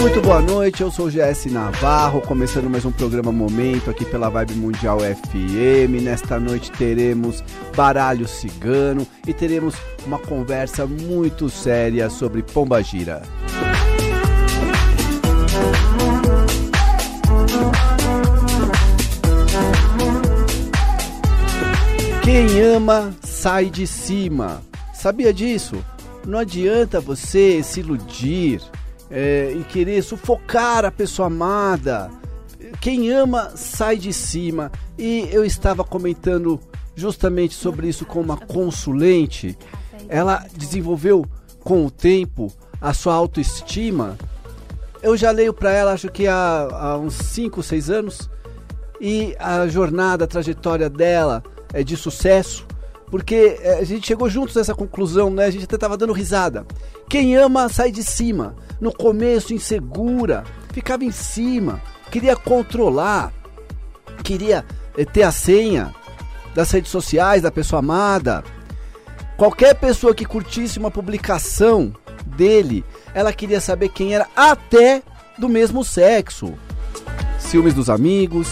Muito boa noite, eu sou o GS Navarro, começando mais um programa Momento aqui pela Vibe Mundial FM. Nesta noite teremos baralho cigano e teremos uma conversa muito séria sobre Pombagira. Quem ama sai de cima. Sabia disso? Não adianta você se iludir é, e querer sufocar a pessoa amada. Quem ama sai de cima. E eu estava comentando justamente sobre isso com uma consulente. Ela desenvolveu com o tempo a sua autoestima. Eu já leio para ela, acho que há, há uns 5, 6 anos. E a jornada, a trajetória dela é de sucesso porque é, a gente chegou juntos nessa conclusão, né? A gente até tava dando risada. Quem ama sai de cima. No começo, insegura, ficava em cima, queria controlar, queria é, ter a senha das redes sociais da pessoa amada. Qualquer pessoa que curtisse uma publicação dele, ela queria saber quem era, até do mesmo sexo. Ciúmes dos amigos,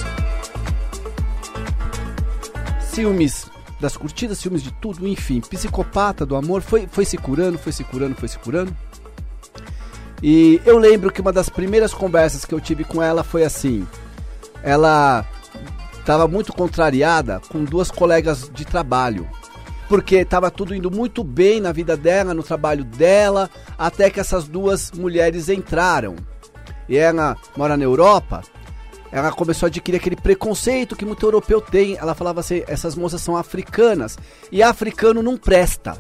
ciúmes das curtidas, filmes de tudo, enfim, psicopata do amor, foi, foi se curando, foi se curando, foi se curando. E eu lembro que uma das primeiras conversas que eu tive com ela foi assim: ela estava muito contrariada com duas colegas de trabalho. Porque estava tudo indo muito bem na vida dela, no trabalho dela, até que essas duas mulheres entraram. E ela mora na Europa ela começou a adquirir aquele preconceito que muito europeu tem. Ela falava assim: essas moças são africanas e africano não presta.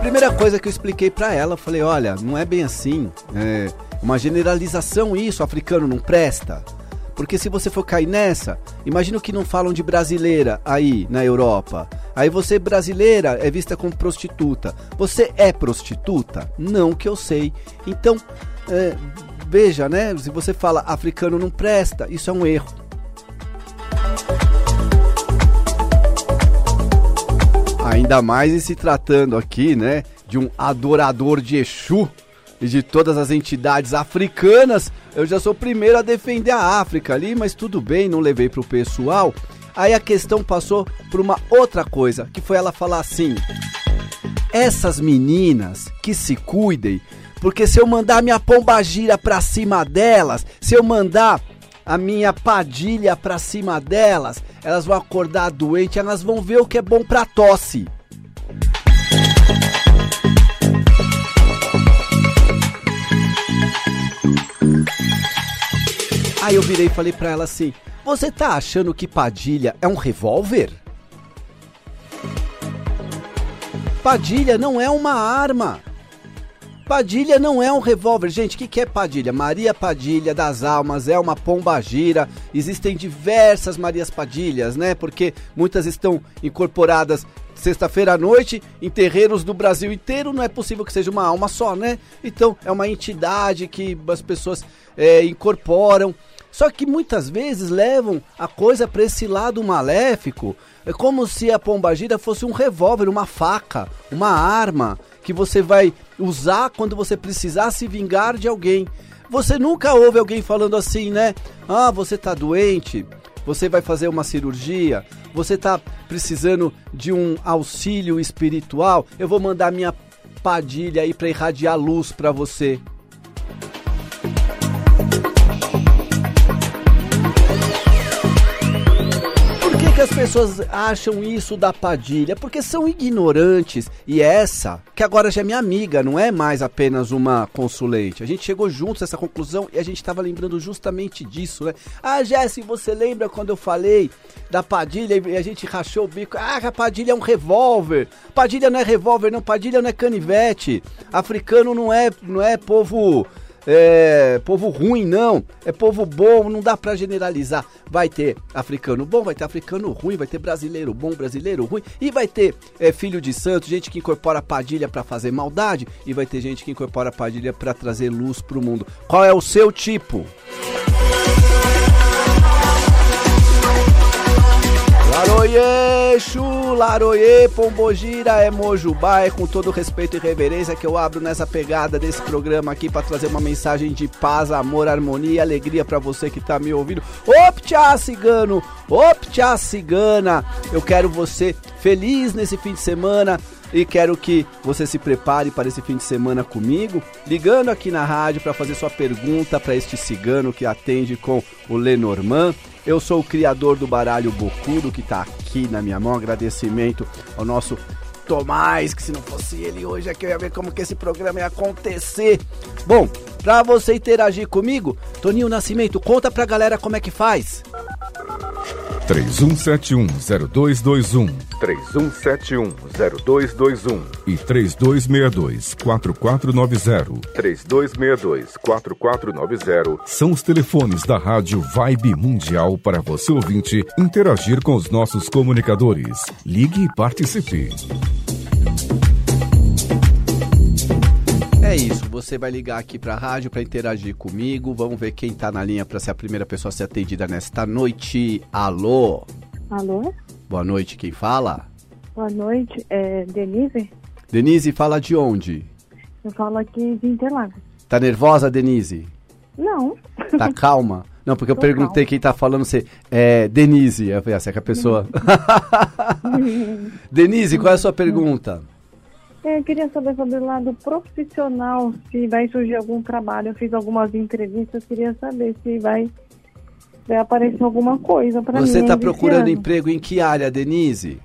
Primeira coisa que eu expliquei para ela, eu falei: olha, não é bem assim. É uma generalização isso, africano não presta. Porque se você for cair nessa, imagina que não falam de brasileira aí na Europa. Aí você brasileira é vista como prostituta. Você é prostituta? Não que eu sei. Então, é, veja, né? Se você fala africano não presta, isso é um erro. Ainda mais se tratando aqui, né, de um adorador de Exu e de todas as entidades africanas, eu já sou o primeiro a defender a África ali, mas tudo bem, não levei pro pessoal. Aí a questão passou por uma outra coisa, que foi ela falar assim: essas meninas que se cuidem, porque se eu mandar minha pombagira pra cima delas, se eu mandar a minha padilha pra cima delas, elas vão acordar doente, elas vão ver o que é bom pra tosse. Aí eu virei e falei pra ela assim: Você tá achando que Padilha é um revólver? Padilha não é uma arma. Padilha não é um revólver. Gente, o que, que é Padilha? Maria Padilha das Almas é uma pombagira. Existem diversas Marias Padilhas, né? Porque muitas estão incorporadas sexta-feira à noite em terreiros do Brasil inteiro. Não é possível que seja uma alma só, né? Então é uma entidade que as pessoas é, incorporam. Só que muitas vezes levam a coisa para esse lado maléfico. É como se a pombagira fosse um revólver, uma faca, uma arma que você vai usar quando você precisar se vingar de alguém. Você nunca ouve alguém falando assim, né? Ah, você tá doente, você vai fazer uma cirurgia, você tá precisando de um auxílio espiritual, eu vou mandar minha padilha aí para irradiar luz para você. Que as pessoas acham isso da Padilha? Porque são ignorantes. E essa, que agora já é minha amiga, não é mais apenas uma consulente. A gente chegou juntos a essa conclusão e a gente estava lembrando justamente disso, né? Ah, Jesse, você lembra quando eu falei da Padilha e a gente rachou o bico? Ah, a Padilha é um revólver. Padilha não é revólver, não. Padilha não é canivete. Africano não é, não é povo é povo ruim, não. É povo bom, não dá para generalizar. Vai ter africano bom, vai ter africano ruim, vai ter brasileiro bom, brasileiro ruim. E vai ter é, filho de santo, gente que incorpora padilha para fazer maldade. E vai ter gente que incorpora padilha para trazer luz pro mundo. Qual é o seu tipo? Laroye, Laroye, Pombogira, é Mojubá, é com todo respeito e reverência que eu abro nessa pegada desse programa aqui para trazer uma mensagem de paz, amor, harmonia e alegria para você que tá me ouvindo. Optia cigano, optia cigana, eu quero você feliz nesse fim de semana, e quero que você se prepare para esse fim de semana comigo, ligando aqui na rádio para fazer sua pergunta para este cigano que atende com o Lenormand. Eu sou o criador do baralho Bocudo que está aqui na minha mão. Agradecimento ao nosso Tomás, que se não fosse ele hoje aqui eu ia ver como que esse programa ia acontecer. Bom, para você interagir comigo, Toninho Nascimento, conta pra galera como é que faz. 31710221 31710221 e 3262-4490 3262-4490 são os telefones da Rádio Vibe Mundial para você ouvinte interagir com os nossos comunicadores. Ligue e participe. É isso, você vai ligar aqui para a rádio para interagir comigo. Vamos ver quem está na linha para ser a primeira pessoa a ser atendida nesta noite. Alô? Alô? Boa noite, quem fala? Boa noite, é Denise? Denise, fala de onde? Eu falo aqui de Interlagos. Tá nervosa, Denise? Não. Tá calma? Não, porque eu Tô perguntei calma. quem tá falando, você é Denise. Eu falei, ah, é que a pessoa. Denise, qual é a sua pergunta? É, Eu queria saber sobre o lado profissional, se vai surgir algum trabalho. Eu fiz algumas entrevistas, queria saber se vai, vai aparecer alguma coisa para mim. Você tá esse procurando emprego em que área, Denise?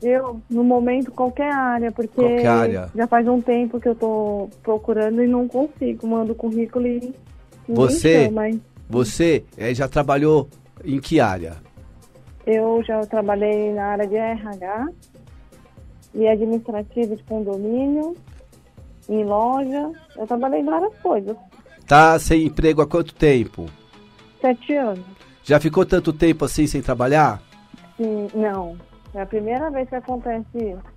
Eu, no momento, qualquer área, porque Qualquer área. já faz um tempo que eu tô procurando e não consigo. Mando currículo e Você? chama, hein? Você eh, já trabalhou em que área? Eu já trabalhei na área de RH e administrativo de condomínio, em loja. Eu trabalhei em várias coisas. Tá sem emprego há quanto tempo? Sete anos. Já ficou tanto tempo assim sem trabalhar? Sim, não. É a primeira vez que acontece isso.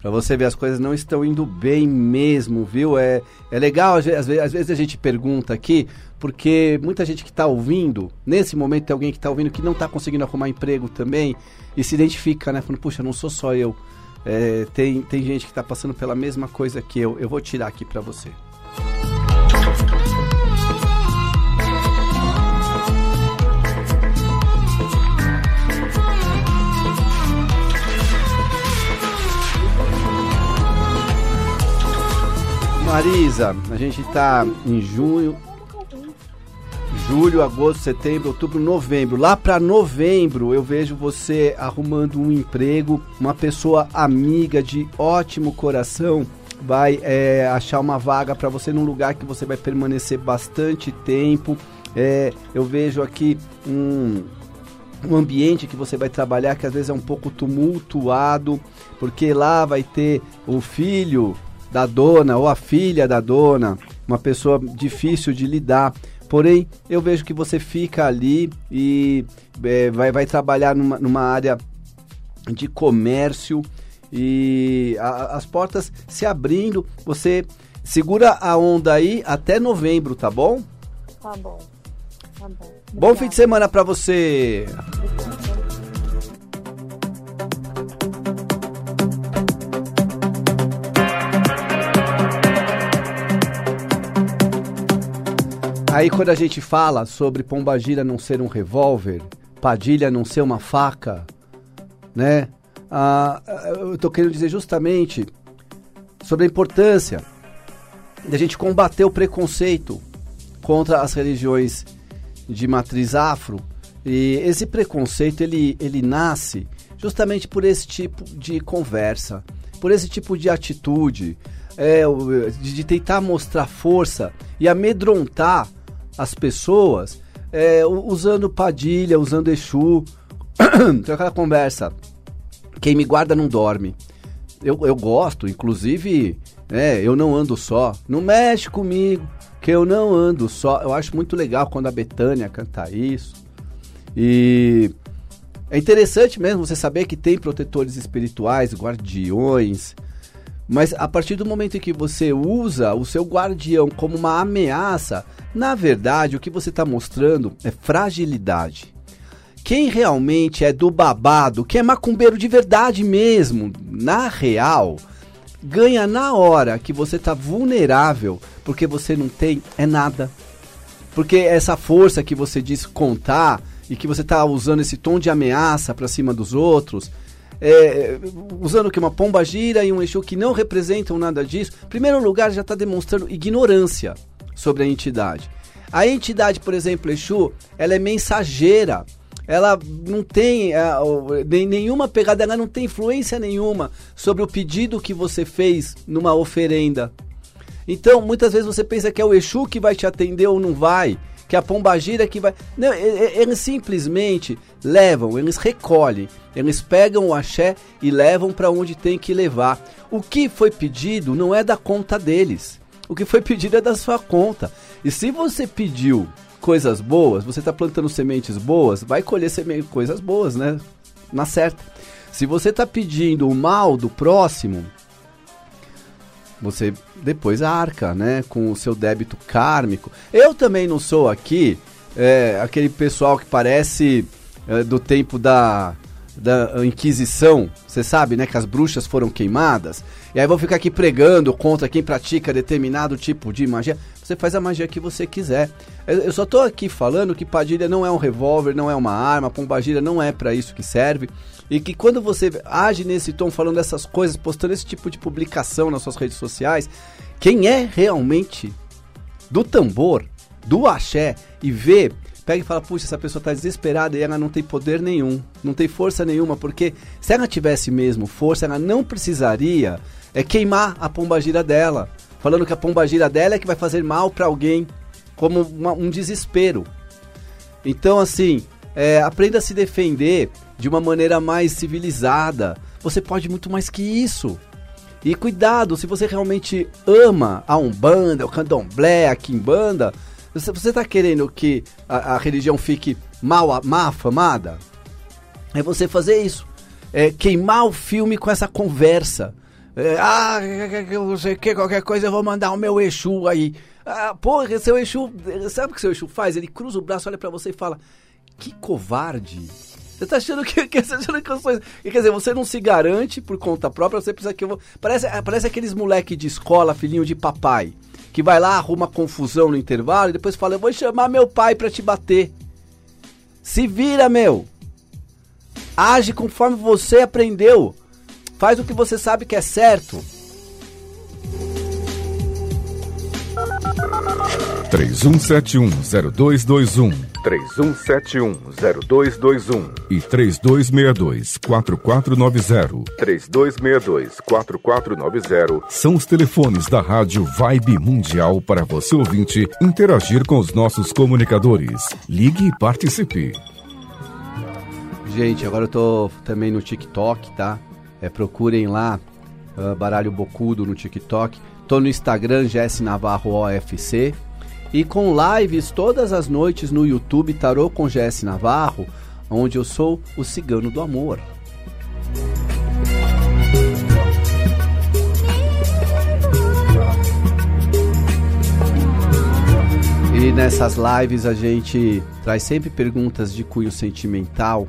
Pra você ver, as coisas não estão indo bem mesmo, viu? É, é legal, às ve- às ve- às vezes a gente pergunta aqui, porque muita gente que está ouvindo, nesse momento tem alguém que está ouvindo que não está conseguindo arrumar emprego também, e se identifica, né? Falando, puxa, não sou só eu. É, tem, tem gente que está passando pela mesma coisa que eu. Eu vou tirar aqui pra você. Marisa, a gente está em junho, julho, agosto, setembro, outubro, novembro. Lá para novembro eu vejo você arrumando um emprego, uma pessoa amiga de ótimo coração vai é, achar uma vaga para você num lugar que você vai permanecer bastante tempo. É, eu vejo aqui um, um ambiente que você vai trabalhar que às vezes é um pouco tumultuado, porque lá vai ter o filho da dona ou a filha da dona, uma pessoa difícil de lidar. Porém, eu vejo que você fica ali e é, vai, vai trabalhar numa, numa área de comércio e a- as portas se abrindo. Você segura a onda aí até novembro, tá bom? Tá bom. Tá bom. Bom fim de semana pra você. Aí quando a gente fala sobre Pombagira não ser um revólver, Padilha não ser uma faca, né? Ah, eu tô querendo dizer justamente sobre a importância da gente combater o preconceito contra as religiões de matriz afro. E esse preconceito ele, ele nasce justamente por esse tipo de conversa, por esse tipo de atitude, é, de, de tentar mostrar força e amedrontar as pessoas é, usando Padilha, usando Exu. Tem aquela conversa. Quem me guarda não dorme. Eu, eu gosto, inclusive, é, eu não ando só. Não mexe comigo, que eu não ando só. Eu acho muito legal quando a Betânia canta isso. E é interessante mesmo você saber que tem protetores espirituais, guardiões. Mas a partir do momento em que você usa o seu guardião como uma ameaça, na verdade o que você está mostrando é fragilidade. quem realmente é do babado, quem é macumbeiro de verdade mesmo, na real, ganha na hora que você tá vulnerável, porque você não tem é nada. Porque essa força que você diz contar e que você tá usando esse tom de ameaça para cima dos outros, é, usando que uma pomba gira e um Exu que não representam nada disso, em primeiro lugar já está demonstrando ignorância sobre a entidade. A entidade, por exemplo, Exu, ela é mensageira ela não tem é, nenhuma pegada, ela não tem influência nenhuma sobre o pedido que você fez numa oferenda. Então, muitas vezes você pensa que é o Exu que vai te atender ou não vai, que a pombagira que vai. Não, eles simplesmente levam, eles recolhem, eles pegam o axé e levam para onde tem que levar. O que foi pedido não é da conta deles. O que foi pedido é da sua conta. E se você pediu coisas boas, você está plantando sementes boas, vai colher sementes, coisas boas, né? Na certa. Se você está pedindo o mal do próximo, você depois arca, né? Com o seu débito kármico. Eu também não sou aqui é, aquele pessoal que parece é, do tempo da, da Inquisição, você sabe, né? Que as bruxas foram queimadas. E aí vou ficar aqui pregando contra quem pratica determinado tipo de magia. Você faz a magia que você quiser. Eu só tô aqui falando que Padilha não é um revólver, não é uma arma, Pombagira não é para isso que serve. E que quando você age nesse tom falando essas coisas, postando esse tipo de publicação nas suas redes sociais, quem é realmente do tambor, do axé e vê pega e fala, puxa, essa pessoa está desesperada e ela não tem poder nenhum, não tem força nenhuma, porque se ela tivesse mesmo força, ela não precisaria é queimar a pombagira dela, falando que a pombagira dela é que vai fazer mal para alguém, como uma, um desespero. Então, assim, é, aprenda a se defender de uma maneira mais civilizada. Você pode muito mais que isso. E cuidado, se você realmente ama a Umbanda, o Candomblé, a Kimbanda, você está querendo que a, a, religião fique mal, mal afamada? É você fazer isso. É queimar o filme com essa conversa. É, ah, não sei que, qualquer coisa eu vou mandar o meu Exu aí. Ah, porra, seu Exu, sabe o que seu Exu faz? Ele cruza o braço, olha para você e fala: Que covarde. Você tá achando que, que, você achando que eu sou... Quer dizer, você não se garante por conta própria, você precisa que eu vou... Parece, parece aqueles moleque de escola, filhinho de papai, que vai lá, arruma confusão no intervalo e depois fala, eu vou chamar meu pai para te bater. Se vira, meu. Age conforme você aprendeu. Faz o que você sabe que é certo. 31710221, 31710221 e 3262-4490, 3262-4490 são os telefones da Rádio Vibe Mundial para você ouvinte interagir com os nossos comunicadores. Ligue e participe. Gente, agora eu tô também no TikTok, tá? É, procurem lá uh, Baralho Bocudo no TikTok. Tô no Instagram, Jess Navarro OFC. E com lives todas as noites no YouTube Tarô com Jesse Navarro, onde eu sou o cigano do amor. E nessas lives a gente traz sempre perguntas de cunho sentimental.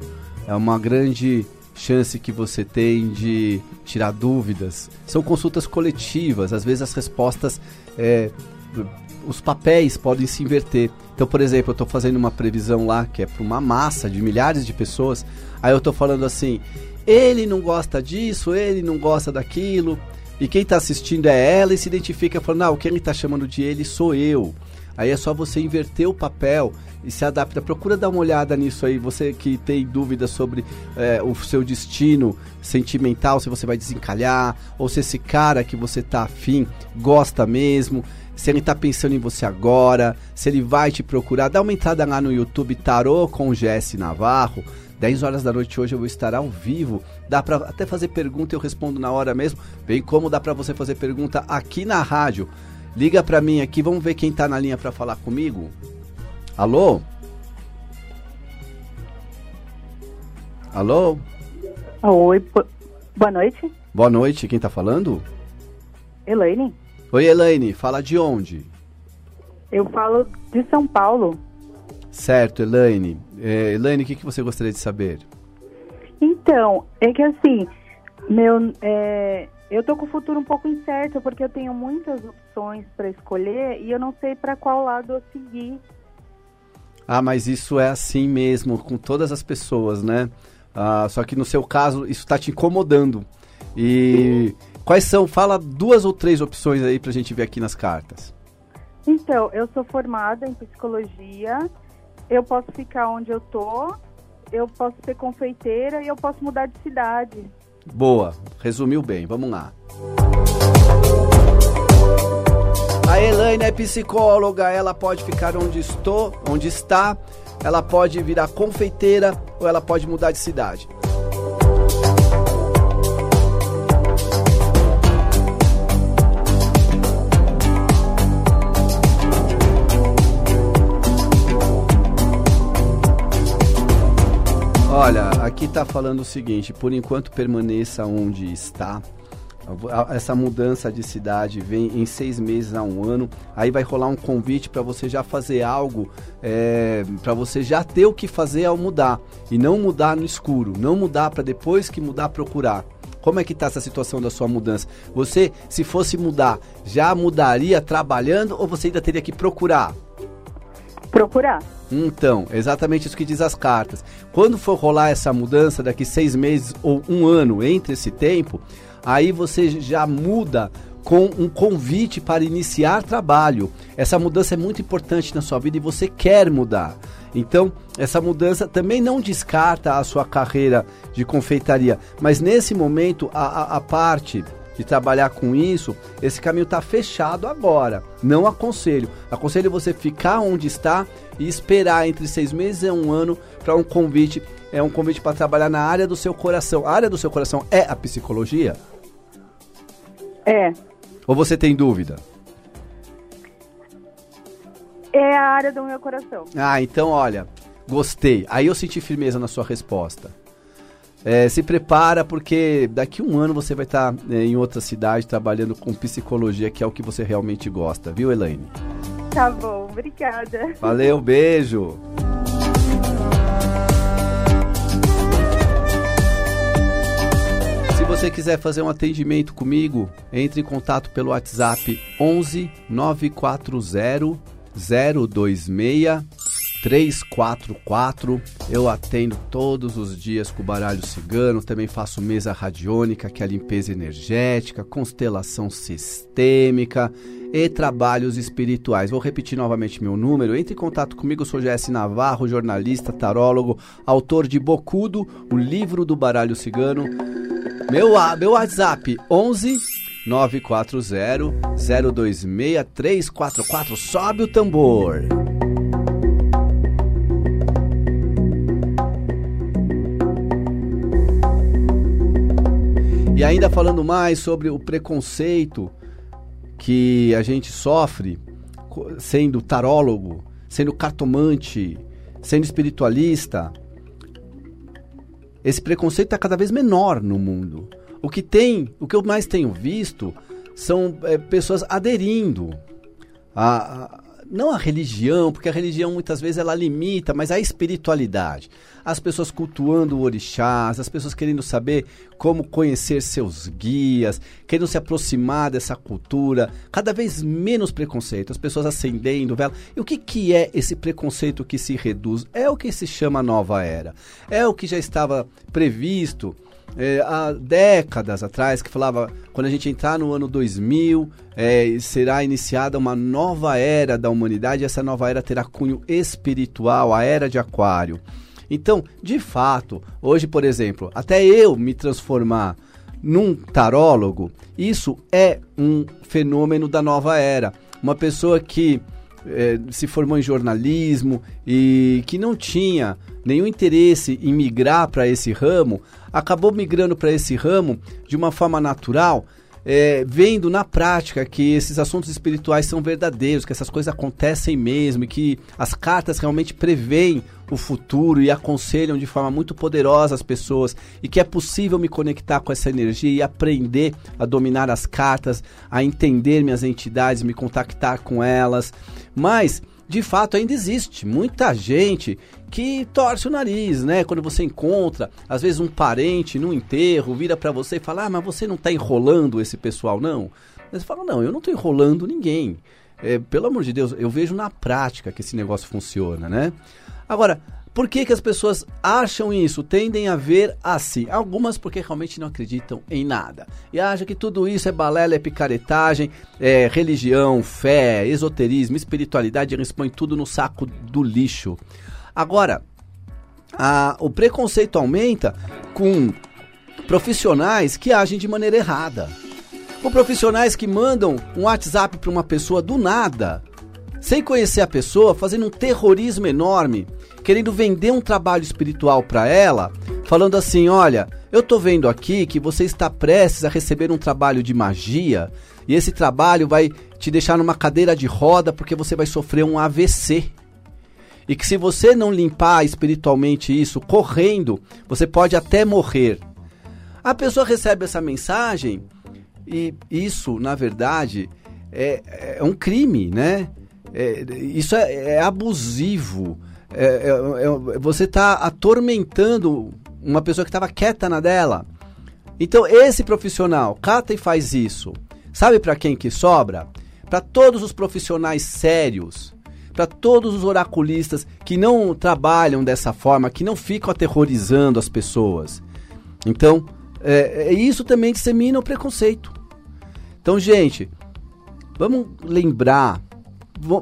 É uma grande chance que você tem de tirar dúvidas. São consultas coletivas, às vezes as respostas, é, os papéis podem se inverter. Então, por exemplo, eu estou fazendo uma previsão lá que é para uma massa de milhares de pessoas, aí eu estou falando assim: ele não gosta disso, ele não gosta daquilo, e quem está assistindo é ela e se identifica falando: ah, o que ele está chamando de ele sou eu. Aí é só você inverter o papel e se adapta. Procura dar uma olhada nisso aí. Você que tem dúvidas sobre é, o seu destino sentimental, se você vai desencalhar, ou se esse cara que você tá afim gosta mesmo, se ele tá pensando em você agora, se ele vai te procurar, dá uma entrada lá no YouTube Tarô com Jesse Navarro. 10 horas da noite hoje eu vou estar ao vivo. Dá para até fazer pergunta, eu respondo na hora mesmo. Bem como dá para você fazer pergunta aqui na rádio. Liga para mim aqui, vamos ver quem tá na linha para falar comigo. Alô? Alô? Oi, boa noite. Boa noite, quem tá falando? Elaine. Oi, Elaine, fala de onde? Eu falo de São Paulo. Certo, Elaine. É, Elaine, o que, que você gostaria de saber? Então, é que assim, meu, é, eu tô com o futuro um pouco incerto porque eu tenho muitas opções para escolher e eu não sei para qual lado eu seguir. Ah, mas isso é assim mesmo com todas as pessoas, né? Ah, só que no seu caso isso está te incomodando. E quais são? Fala duas ou três opções aí pra gente ver aqui nas cartas. Então, eu sou formada em psicologia, eu posso ficar onde eu tô, eu posso ser confeiteira e eu posso mudar de cidade. Boa, resumiu bem, vamos lá. A Elaine é psicóloga, ela pode ficar onde estou, onde está, ela pode virar confeiteira ou ela pode mudar de cidade. Aqui tá falando o seguinte: por enquanto permaneça onde está. Essa mudança de cidade vem em seis meses a um ano. Aí vai rolar um convite para você já fazer algo, é, para você já ter o que fazer ao mudar e não mudar no escuro, não mudar para depois que mudar procurar. Como é que está essa situação da sua mudança? Você, se fosse mudar, já mudaria trabalhando ou você ainda teria que procurar? Procurar. Então, exatamente isso que diz as cartas. Quando for rolar essa mudança daqui seis meses ou um ano entre esse tempo, aí você já muda com um convite para iniciar trabalho. Essa mudança é muito importante na sua vida e você quer mudar. Então, essa mudança também não descarta a sua carreira de confeitaria, mas nesse momento a, a, a parte de trabalhar com isso, esse caminho está fechado agora. Não aconselho. Aconselho você ficar onde está e esperar entre seis meses e um ano para um convite. É um convite para trabalhar na área do seu coração. A área do seu coração é a psicologia? É. Ou você tem dúvida? É a área do meu coração. Ah, então olha, gostei. Aí eu senti firmeza na sua resposta. É, se prepara porque daqui um ano você vai estar tá, é, em outra cidade trabalhando com psicologia, que é o que você realmente gosta, viu, Elaine? Tá bom, obrigada. Valeu, beijo. Se você quiser fazer um atendimento comigo, entre em contato pelo WhatsApp 11 940 026 344. Eu atendo todos os dias com baralho cigano, também faço mesa radiônica, que é a limpeza energética, constelação sistêmica e trabalhos espirituais. Vou repetir novamente meu número. Entre em contato comigo, sou Jesse Navarro, jornalista, tarólogo, autor de Bocudo, o livro do baralho cigano. Meu, meu WhatsApp 11 940 026 344. Sobe o tambor. Ainda falando mais sobre o preconceito que a gente sofre sendo tarólogo, sendo cartomante, sendo espiritualista. Esse preconceito está cada vez menor no mundo. O que tem, o que eu mais tenho visto são é, pessoas aderindo a, não a religião, porque a religião muitas vezes ela limita, mas a espiritualidade. As pessoas cultuando orixás, as pessoas querendo saber como conhecer seus guias, querendo se aproximar dessa cultura, cada vez menos preconceito, as pessoas acendendo vela. E o que, que é esse preconceito que se reduz? É o que se chama nova era. É o que já estava previsto é, há décadas atrás, que falava quando a gente entrar no ano 2000, é, será iniciada uma nova era da humanidade, e essa nova era terá cunho espiritual, a era de Aquário. Então, de fato, hoje, por exemplo, até eu me transformar num tarólogo, isso é um fenômeno da nova era. Uma pessoa que é, se formou em jornalismo e que não tinha nenhum interesse em migrar para esse ramo, acabou migrando para esse ramo de uma forma natural, é, vendo na prática que esses assuntos espirituais são verdadeiros, que essas coisas acontecem mesmo, e que as cartas realmente preveem o futuro e aconselham de forma muito poderosa as pessoas, e que é possível me conectar com essa energia e aprender a dominar as cartas, a entender minhas entidades, me contactar com elas. Mas de fato ainda existe muita gente que torce o nariz, né? Quando você encontra, às vezes um parente num enterro vira para você e fala: "Ah, mas você não tá enrolando esse pessoal não?" Mas você fala: "Não, eu não tô enrolando ninguém." É, pelo amor de Deus, eu vejo na prática que esse negócio funciona, né? Agora, por que, que as pessoas acham isso? Tendem a ver assim. Algumas porque realmente não acreditam em nada. E acham que tudo isso é balela, é picaretagem, é religião, fé, esoterismo, espiritualidade. Eles põem tudo no saco do lixo. Agora, a, o preconceito aumenta com profissionais que agem de maneira errada. Com profissionais que mandam um WhatsApp para uma pessoa do nada, sem conhecer a pessoa, fazendo um terrorismo enorme querendo vender um trabalho espiritual para ela, falando assim: olha, eu tô vendo aqui que você está prestes a receber um trabalho de magia e esse trabalho vai te deixar numa cadeira de roda porque você vai sofrer um AVC. E que se você não limpar espiritualmente isso correndo, você pode até morrer. A pessoa recebe essa mensagem e isso, na verdade, é, é um crime, né? É, isso é, é abusivo é, é, é, você está atormentando uma pessoa que estava quieta na dela. Então esse profissional cata e faz isso. Sabe para quem que sobra? Para todos os profissionais sérios, para todos os oraculistas que não trabalham dessa forma, que não ficam aterrorizando as pessoas. Então, é, isso também dissemina o preconceito. Então, gente, vamos lembrar,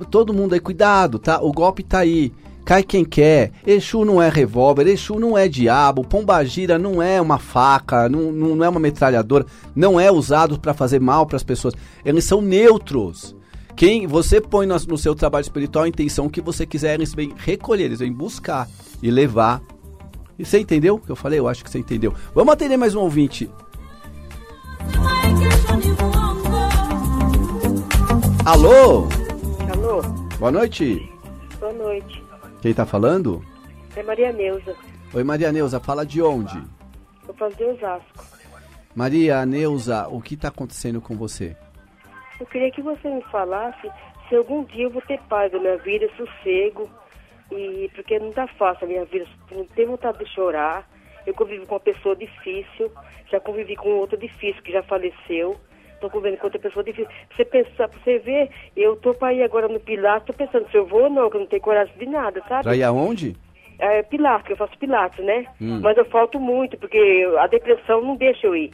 todo mundo aí, cuidado, tá? O golpe tá aí cai quem quer. Exu não é revólver, Exu não é diabo, Pombagira não é uma faca, não, não é uma metralhadora, não é usado para fazer mal para as pessoas. Eles são neutros. Quem você põe no, no, seu trabalho espiritual a intenção que você quiser, eles vêm recolher, eles vêm buscar e levar. E você entendeu o que eu falei? Eu acho que você entendeu. Vamos atender mais um ouvinte. Alô? Alô? Boa noite. Boa noite. Quem está falando? É Maria Neuza. Oi, Maria Neuza, fala de onde? Eu falo de Osasco. Maria Neuza, o que está acontecendo com você? Eu queria que você me falasse se algum dia eu vou ter paz na minha vida, sossego, e porque não está fácil a minha vida, não tenho vontade de chorar. Eu convivo com uma pessoa difícil, já convivi com outra difícil que já faleceu estou convivendo com outra pessoa difícil. Você pensar, você ver, eu tô para ir agora no Pilar, tô pensando se eu vou ou não, que eu não tenho coragem de nada, sabe? Pra ir aonde? É, Pilates, que eu faço Pilates, né? Hum. Mas eu falto muito, porque a depressão não deixa eu ir.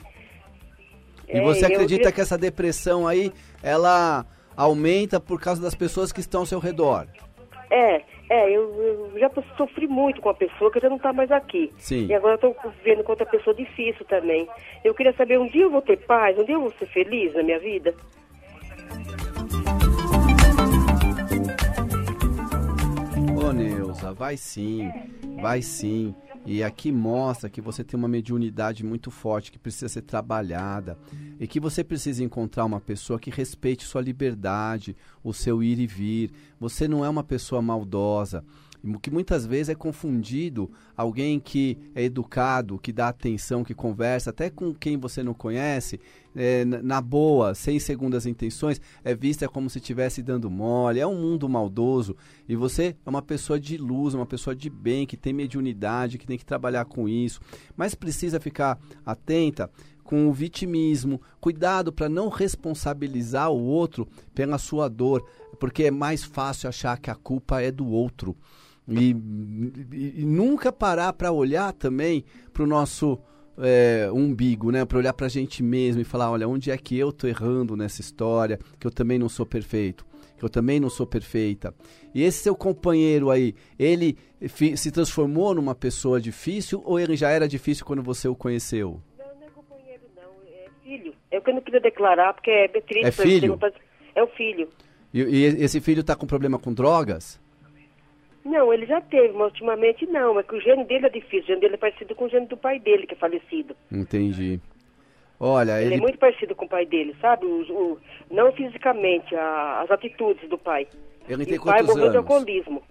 E é, você acredita queria... que essa depressão aí, ela aumenta por causa das pessoas que estão ao seu redor? É, é, eu, eu, já sofri muito com a pessoa que já não está mais aqui. Sim. E agora estou vivendo com outra pessoa difícil também. Eu queria saber, um dia eu vou ter paz? Um dia eu vou ser feliz na minha vida? Ô Neuza, vai sim, vai sim. E aqui mostra que você tem uma mediunidade muito forte que precisa ser trabalhada e que você precisa encontrar uma pessoa que respeite sua liberdade, o seu ir e vir. Você não é uma pessoa maldosa que muitas vezes é confundido alguém que é educado, que dá atenção, que conversa, até com quem você não conhece, é, na boa, sem segundas intenções, é vista como se estivesse dando mole, é um mundo maldoso. E você é uma pessoa de luz, uma pessoa de bem, que tem mediunidade, que tem que trabalhar com isso, mas precisa ficar atenta com o vitimismo, cuidado para não responsabilizar o outro pela sua dor, porque é mais fácil achar que a culpa é do outro. E, e, e nunca parar para olhar também para o nosso é, umbigo, né? Para olhar para a gente mesmo e falar, olha, onde é que eu tô errando nessa história? Que eu também não sou perfeito, que eu também não sou perfeita. E esse seu companheiro aí, ele se transformou numa pessoa difícil ou ele já era difícil quando você o conheceu? Não, não é companheiro, não. É filho. É o que eu não queria declarar porque é triste. É filho? É o filho. E, e esse filho está com problema com drogas? Não, ele já teve, mas ultimamente não. Mas que o gênio dele é difícil. O gênio dele é parecido com o gênio do pai dele, que é falecido. Entendi. Olha, ele... ele... é muito parecido com o pai dele, sabe? O, o não fisicamente, a, as atitudes do pai. Ele tem e quantos o pai morreu anos? de alcoolismo.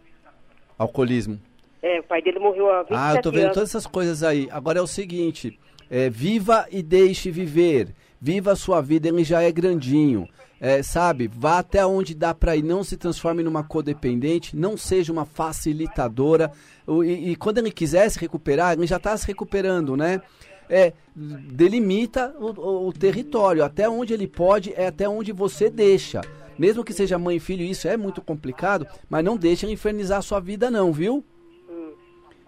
Alcoolismo. É, o pai dele morreu há 27 Ah, eu tô vendo anos. todas essas coisas aí. Agora é o seguinte, é, viva e deixe viver. Viva a sua vida, ele já é grandinho. É, sabe, vá até onde dá para ir, não se transforme numa codependente, não seja uma facilitadora. E, e quando ele quiser se recuperar, ele já está se recuperando, né? É, delimita o, o, o território, até onde ele pode, é até onde você deixa. Mesmo que seja mãe e filho, isso é muito complicado, mas não deixa ele infernizar a sua vida não, viu?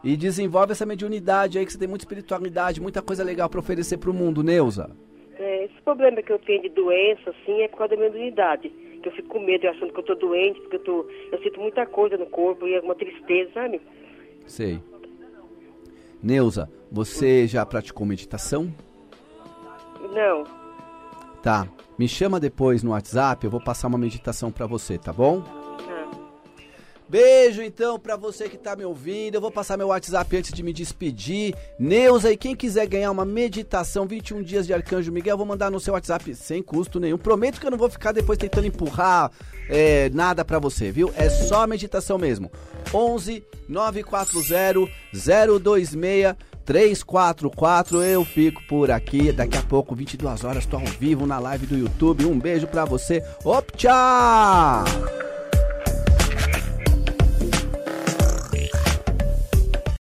E desenvolve essa mediunidade aí, que você tem muita espiritualidade, muita coisa legal para oferecer para o mundo, Neuza. É, esse problema que eu tenho de doença, assim, é por causa da minha unidade. Que eu fico com medo, achando que eu tô doente, porque eu, tô, eu sinto muita coisa no corpo e alguma tristeza, sabe? Sei. Neuza, você já praticou meditação? Não. Tá. Me chama depois no WhatsApp, eu vou passar uma meditação para você, tá bom? Beijo então para você que tá me ouvindo. Eu vou passar meu WhatsApp antes de me despedir. Neuza, e quem quiser ganhar uma meditação 21 dias de Arcanjo Miguel, eu vou mandar no seu WhatsApp sem custo nenhum. Prometo que eu não vou ficar depois tentando empurrar é, nada para você, viu? É só meditação mesmo. 11 940 026 344. Eu fico por aqui. Daqui a pouco, 22 horas, tô ao vivo na live do YouTube. Um beijo pra você. Op, tchau!